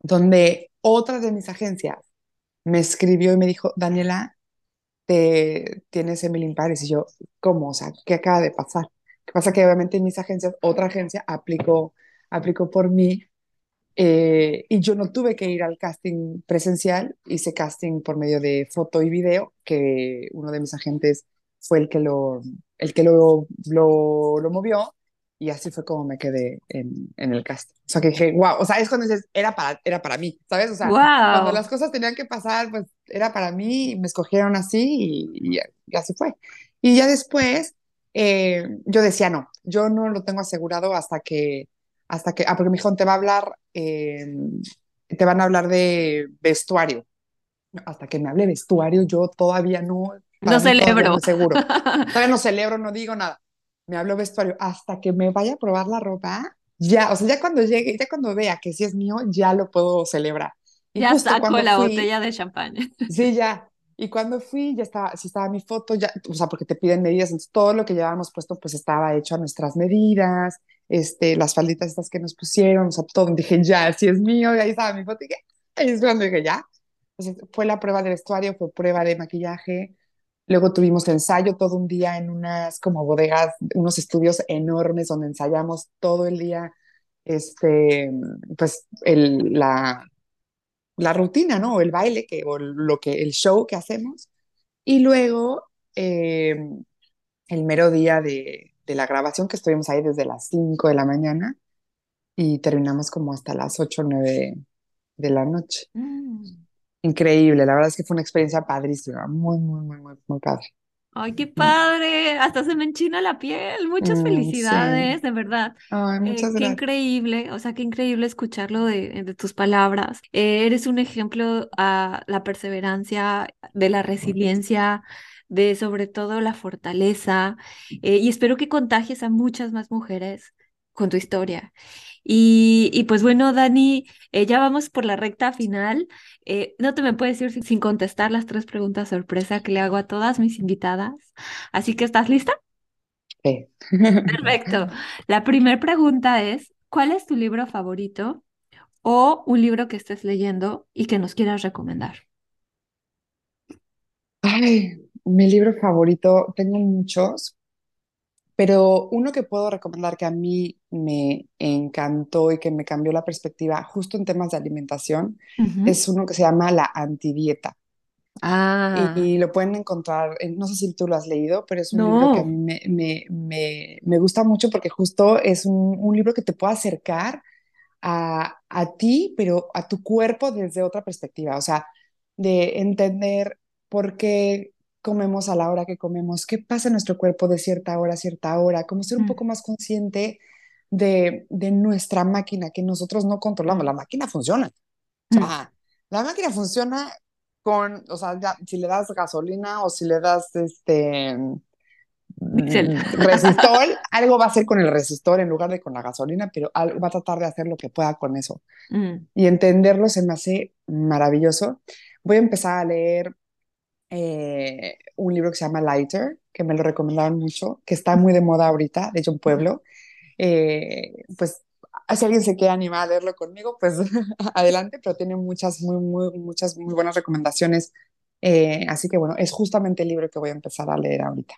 donde otra de mis agencias me escribió y me dijo, Daniela, te tienes Emily Paris. Y yo, ¿cómo? O sea, ¿qué acaba de pasar? ¿Qué pasa? Que obviamente en mis agencias, otra agencia aplicó, aplicó por mí eh, y yo no tuve que ir al casting presencial, hice casting por medio de foto y video, que uno de mis agentes fue el que lo, el que lo, lo, lo movió y así fue como me quedé en, en el casting. O sea que dije, wow, o sea, es cuando dices, era para, era para mí, ¿sabes? O sea, cuando las ¡Wow! cosas tenían que pasar, pues era para mí, y me escogieron así y, y- y así fue. Y ya después, eh, yo decía, no, yo no lo tengo asegurado hasta que hasta que, ah, porque me dijo, te va a hablar, eh, te van a hablar de vestuario. Hasta que me hable vestuario, yo todavía No para no celebro. seguro. Todavía no celebro, no digo nada. Me habló vestuario. Hasta que me vaya a probar la ropa, ya, o sea, ya cuando llegue, ya cuando vea que sí es mío, ya lo puedo celebrar. Y Ya saco la fui, botella de champaña. Sí, ya. Y cuando fui, ya estaba, sí estaba mi foto, ya, o sea, porque te piden medidas, entonces todo lo que llevábamos puesto, pues estaba hecho a nuestras medidas, este, las falditas estas que nos pusieron, o sea, todo, dije, ya, si es mío, y ahí estaba mi foto, y dije, ahí es cuando dije, ya. Entonces, fue la prueba de vestuario, fue prueba de maquillaje, luego tuvimos ensayo todo un día en unas como bodegas, unos estudios enormes donde ensayamos todo el día, este, pues, la, la rutina, ¿no? O el baile, que, o lo que, el show que hacemos. Y luego, eh, el mero día de, de, la grabación, que estuvimos ahí desde las 5 de la mañana y terminamos como hasta las 8 o 9 de la noche. Mm. Increíble, la verdad es que fue una experiencia padrísima, muy, muy, muy, muy, muy padre. Ay, qué padre, hasta se me enchina la piel. Muchas Mm, sí. felicidades, de verdad. Ay, Eh, muchas qué gracias. increíble, o sea, qué increíble escucharlo de, de tus palabras. Eh, eres un ejemplo a la perseverancia, de la resiliencia, de sobre todo la fortaleza. eh, y espero que contagies a muchas más mujeres con tu historia. Y, y pues bueno, Dani, eh, ya vamos por la recta final. Eh, no te me puedes ir sin, sin contestar las tres preguntas sorpresa que le hago a todas mis invitadas. Así que, ¿estás lista? Sí. Perfecto. La primera pregunta es, ¿cuál es tu libro favorito o un libro que estés leyendo y que nos quieras recomendar? Ay, mi libro favorito, tengo muchos, pero uno que puedo recomendar que a mí me encantó y que me cambió la perspectiva justo en temas de alimentación es uno que se llama La Antidieta. Ah, Y lo pueden encontrar, en- no sé si tú lo has leído, pero es un libro que a mí me, me, me, me gusta mucho porque justo es un, un libro que te puede acercar a, a ti, pero a tu cuerpo desde otra perspectiva, o sea, de entender por qué comemos a la hora que comemos, qué pasa en nuestro cuerpo de cierta hora a cierta hora, como ser un Mm, poco más consciente de, de nuestra máquina que nosotros no controlamos. La máquina funciona. O mm. sea, la máquina funciona con, o sea, ya, si le das gasolina o si le das este mm, resistol, algo va a hacer con el resistor en lugar de con la gasolina, pero algo va a tratar de hacer lo que pueda con eso. Mm, Y entenderlo se me hace maravilloso. Voy a empezar a leer eh, un libro que se llama Lighter, que me lo recomendaron mucho, que está muy de moda ahorita, de John. Pueblo. Eh, pues si alguien se quiere animar a leerlo conmigo, pues adelante, pero tiene muchas, muy, muy, muchas muy buenas recomendaciones. Eh, así que bueno, es justamente el libro que voy a empezar a leer ahorita.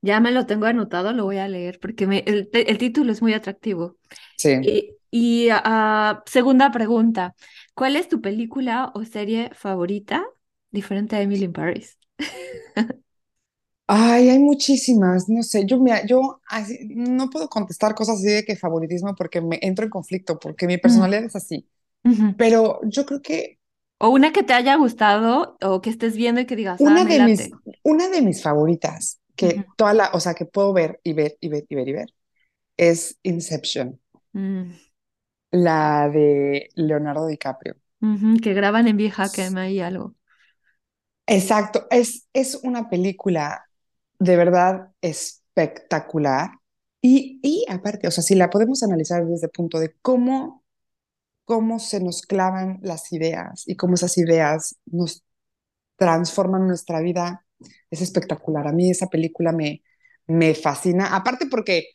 Ya me lo tengo anotado, lo voy a leer porque me, el, el título es muy atractivo. Sí. Y, y, ah, segunda pregunta, ¿cuál es tu película o serie favorita diferente a Emily in Paris? Ay, hay muchísimas, no sé, yo, mira, yo así, no puedo contestar cosas así de que favoritismo porque me entro en conflicto, porque mi Mm, personalidad es así, pero yo creo que O una que te haya gustado o que estés viendo y que digas, ah, una de mis, una de mis favoritas, que toda la, o sea, que puedo ver y ver y ver y ver y ver, es Inception, mm, la de Leonardo DiCaprio. que graban en vieja quema y algo. Exacto, es, es una película de verdad espectacular y, y aparte, o sea, si la podemos analizar desde el punto de cómo cómo se nos clavan las ideas y cómo esas ideas nos transforman nuestra vida. Es espectacular. A mí esa película me, me fascina. Aparte porque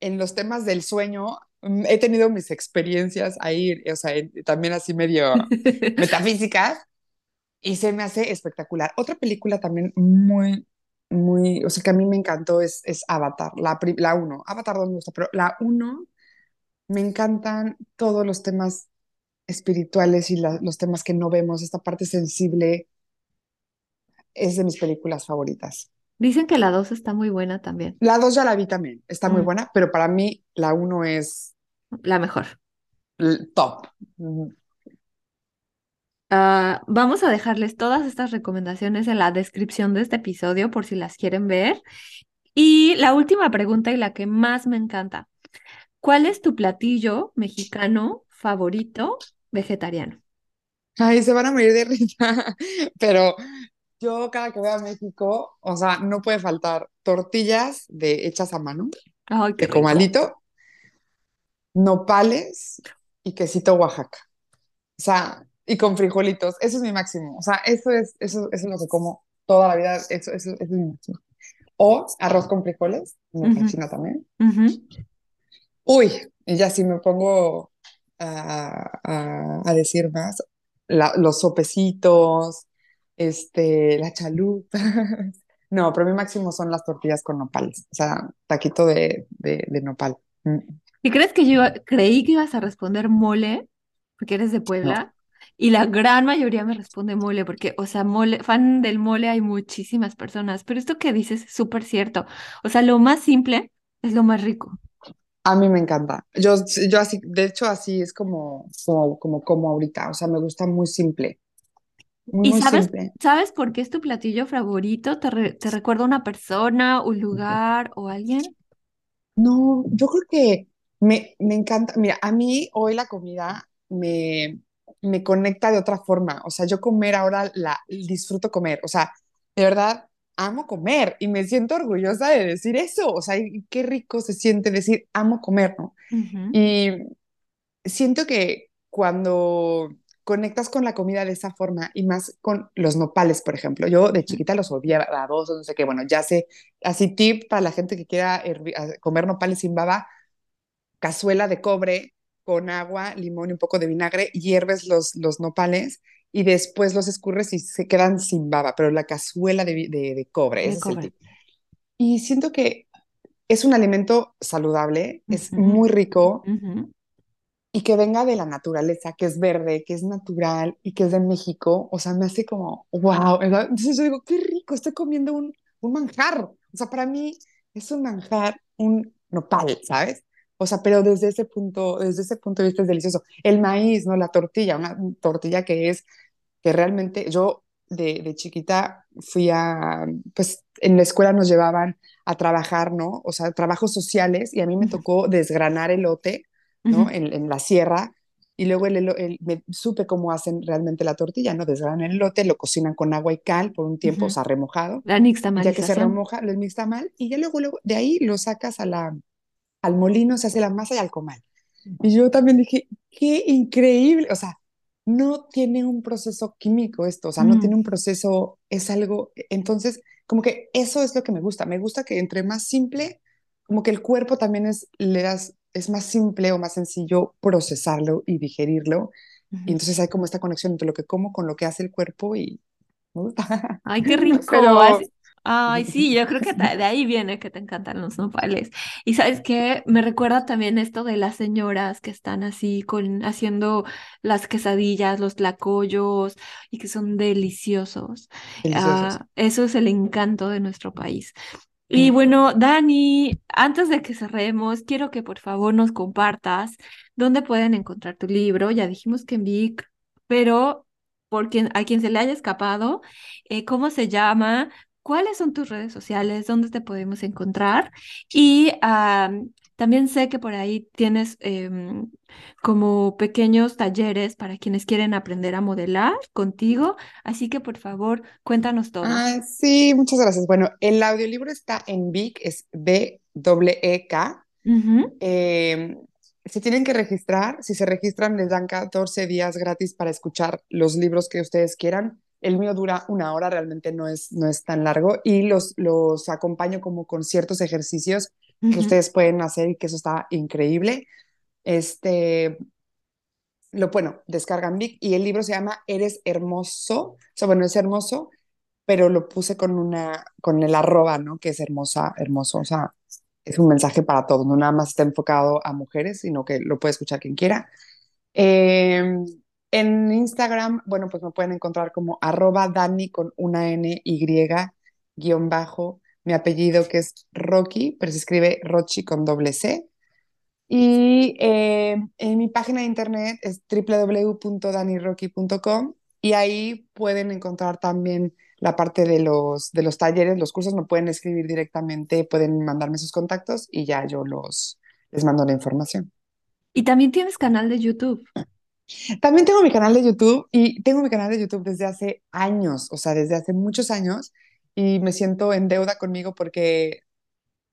en los temas del sueño mm, he tenido mis experiencias ahí, o sea, también así medio metafísicas y se me hace espectacular. Otra película también muy, muy, o sea, que a mí me encantó es, es Avatar, la, la uno Avatar no me gusta, pero la uno me encantan todos los temas espirituales y la- los temas que no vemos, esta parte sensible, es de mis películas favoritas. Dicen que la dos está muy buena también. La dos ya la vi también, está muy Mm, buena, pero para mí la uno es la mejor. top. Ah, vamos a dejarles todas estas recomendaciones en la descripción de este episodio por si las quieren ver. Y la última pregunta y la que más me encanta. ¿Cuál es tu platillo mexicano favorito vegetariano? Ay, se van a morir de risa, pero yo cada que voy a México, o sea, no puede faltar tortillas de hechas a mano, Ay, qué de rico. comalito, nopales y quesito Oaxaca. O sea, y con frijolitos, eso es mi máximo. O sea, eso es, eso, eso es lo que como toda la vida, eso, eso, eso es mi máximo. O arroz con frijoles, me Ujú, fascina también. Uy, y ya si me pongo a, a- a decir más, la- los sopecitos, este, la chalupa. No, pero mi máximo son las tortillas con nopales, o sea, taquito de, de, de nopal. Mm, ¿Y crees que yo iba- creí que ibas a responder mole porque eres de No, Puebla? Y la gran mayoría me responde mole porque, o sea, mole, fan del mole hay muchísimas personas, pero esto que dices es súper cierto. O sea, lo más simple es lo más rico. a mí me encanta. Yo, yo así, de hecho, así es como, como, como, como ahorita, o sea, me gusta muy simple. Muy, ¿Y muy sabes, simple. sabes por qué es tu platillo favorito? ¿Te, re- te recuerda a una persona, un lugar o alguien? No, yo creo que me, me encanta. Mira, a mí hoy la comida me, me conecta de otra forma. O sea, yo comer ahora la disfruto comer. O sea, de verdad amo comer y me siento orgullosa de decir eso. O sea, y qué rico se siente decir amo comer, ¿no? Y siento que cuando conectas con la comida de esa forma y más con los nopales, por ejemplo, yo de chiquita los odiaba, o no sé qué, bueno, ya sé, así tip para la gente que quiera comer nopales sin baba, cazuela de cobre con agua, limón y un poco de vinagre, hierves los, los nopales y después los escurres y se quedan sin baba, pero la cazuela de, de, de cobre, ese es el cobre. tip. Y siento que es un alimento saludable, es Ujú, muy rico ujú. y que venga de la naturaleza, que es verde, que es natural y que es de México, o sea, me hace como, wow, ¿verdad? Entonces yo digo, qué rico, estoy comiendo un, un manjar. O sea, para mí es un manjar, un nopal, ¿sabes? O sea, pero desde ese punto, desde ese punto de vista es delicioso. El maíz, ¿no? La tortilla, una tortilla que es, que realmente yo de, de chiquita fui a, pues en la escuela nos llevaban a trabajar, ¿no? O sea, trabajos sociales y a mí me tocó desgranar elote ¿no? ujú, En, en la sierra. Y luego el, elo- el- me supe cómo hacen realmente la tortilla, ¿no? Desgranan el elote, lo cocinan con agua y cal por un tiempo, o ujú. sea, remojado. La Y ya que se nixtamalización. remoja, lo mal y ya luego, luego de ahí lo sacas a la, al molino, se hace la masa y al comal. Y yo también dije, qué increíble, o sea, no tiene un proceso químico esto, o sea, no tiene un proceso, es algo, entonces, como que eso es lo que me gusta, me gusta que entre más simple, como que el cuerpo también es, le das, es más simple o más sencillo procesarlo y digerirlo, y entonces hay como esta conexión entre lo que como con lo que hace el cuerpo y me gusta. Ay, qué rico. Pero, así- Ay, sí, yo creo que de ahí viene que te encantan los nopales. Y sabes qué, me recuerda también esto de las señoras que están así con haciendo las quesadillas, los tlacoyos y que son deliciosos. deliciosos. Ah, eso es el encanto de nuestro país. Y bueno, Dani, antes de que cerremos, quiero que por favor nos compartas dónde pueden encontrar tu libro. Ya dijimos que en Vic, pero por quien, a quien se le haya escapado, eh, cómo se llama, cuáles son tus redes sociales, dónde te podemos encontrar. Y también sé que por ahí tienes em, como pequeños talleres para quienes quieren aprender a modelar contigo. Así que por favor, cuéntanos todo. Ah, sí, muchas gracias. Bueno, el audiolibro está en Vic, es B-E-E-K. Eh, se tienen que registrar. Si se registran, les dan 14 días gratis para escuchar los libros que ustedes quieran. El mío dura una hora, realmente no es, no es tan largo. Y los, los acompaño como con ciertos ejercicios que ujú. ustedes pueden hacer y que eso está increíble. Este, lo bueno, descargan Vic y el libro se llama Eres hermoso. O sea, bueno, es hermoso, pero lo puse con una, con el arroba, ¿no? Que es hermosa, hermoso. O sea, es un mensaje para todos, no nada más está enfocado a mujeres, sino que lo puede escuchar quien quiera. Eh, en Instagram, bueno, pues me pueden encontrar como arroba Dani con una N Y guion bajo, mi apellido que es Rocky, pero se escribe Rochi con doble C. Y eh, en mi página de internet es www.danirocky.com y ahí pueden encontrar también la parte de los, de los talleres, los cursos, me pueden escribir directamente, pueden mandarme sus contactos y ya yo los, les mando la información. Y también tienes canal de YouTube. También tengo mi canal de YouTube y tengo mi canal de YouTube desde hace años, o sea, desde hace muchos años y me siento en deuda conmigo porque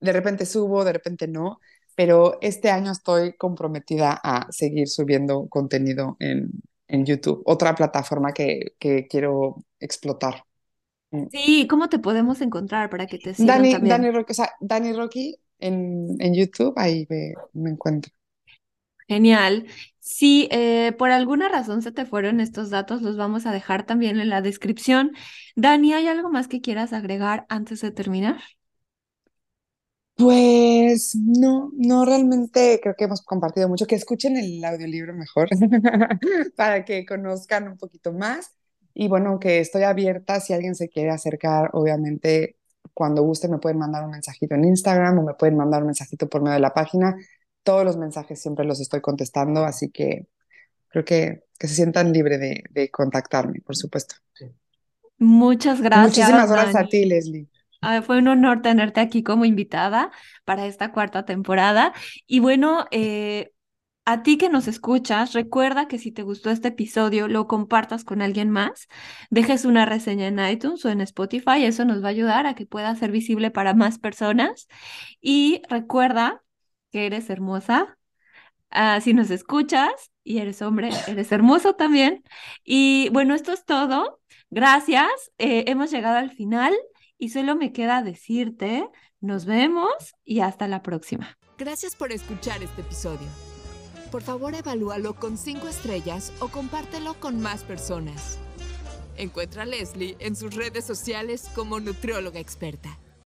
de repente subo, de repente no, pero este año estoy comprometida a seguir subiendo contenido en, en YouTube, otra plataforma que, que quiero explotar. Mm. Sí, ¿cómo te podemos encontrar para que te sigan Dani, también? Dani Rocky, o sea, Dani Rocky en, en YouTube, ahí me, me encuentro. Genial. Si eh, por alguna razón se te fueron estos datos, los vamos a dejar también en la descripción. Dani, ¿hay algo más que quieras agregar antes de terminar? Pues no, no realmente creo que hemos compartido mucho. Que escuchen el audiolibro mejor para que conozcan un poquito más. Y bueno, que estoy abierta si alguien se quiere acercar, obviamente cuando guste me pueden mandar un mensajito en Instagram o me pueden mandar un mensajito por medio de la página. Todos los mensajes siempre los estoy contestando, así que creo que, que se sientan libres de, de contactarme, por supuesto. Muchas gracias. Muchísimas gracias a ti, Leslie. Ah, Fue un honor tenerte aquí como invitada para esta cuarta temporada. Y bueno, eh, a ti que nos escuchas, recuerda que si te gustó este episodio, lo compartas con alguien más, dejes una reseña en iTunes o en Spotify, eso nos va a ayudar a que pueda ser visible para más personas. Y recuerda que eres hermosa. Ah, si nos escuchas y eres hombre, eres hermoso también. Y bueno, esto es todo. Gracias. eh, hemos llegado al final y solo me queda decirte, nos vemos y hasta la próxima. Gracias por escuchar este episodio. Por favor, evalúalo con 5 estrellas o compártelo con más personas. Encuentra a Leslie en sus redes sociales como nutrióloga experta.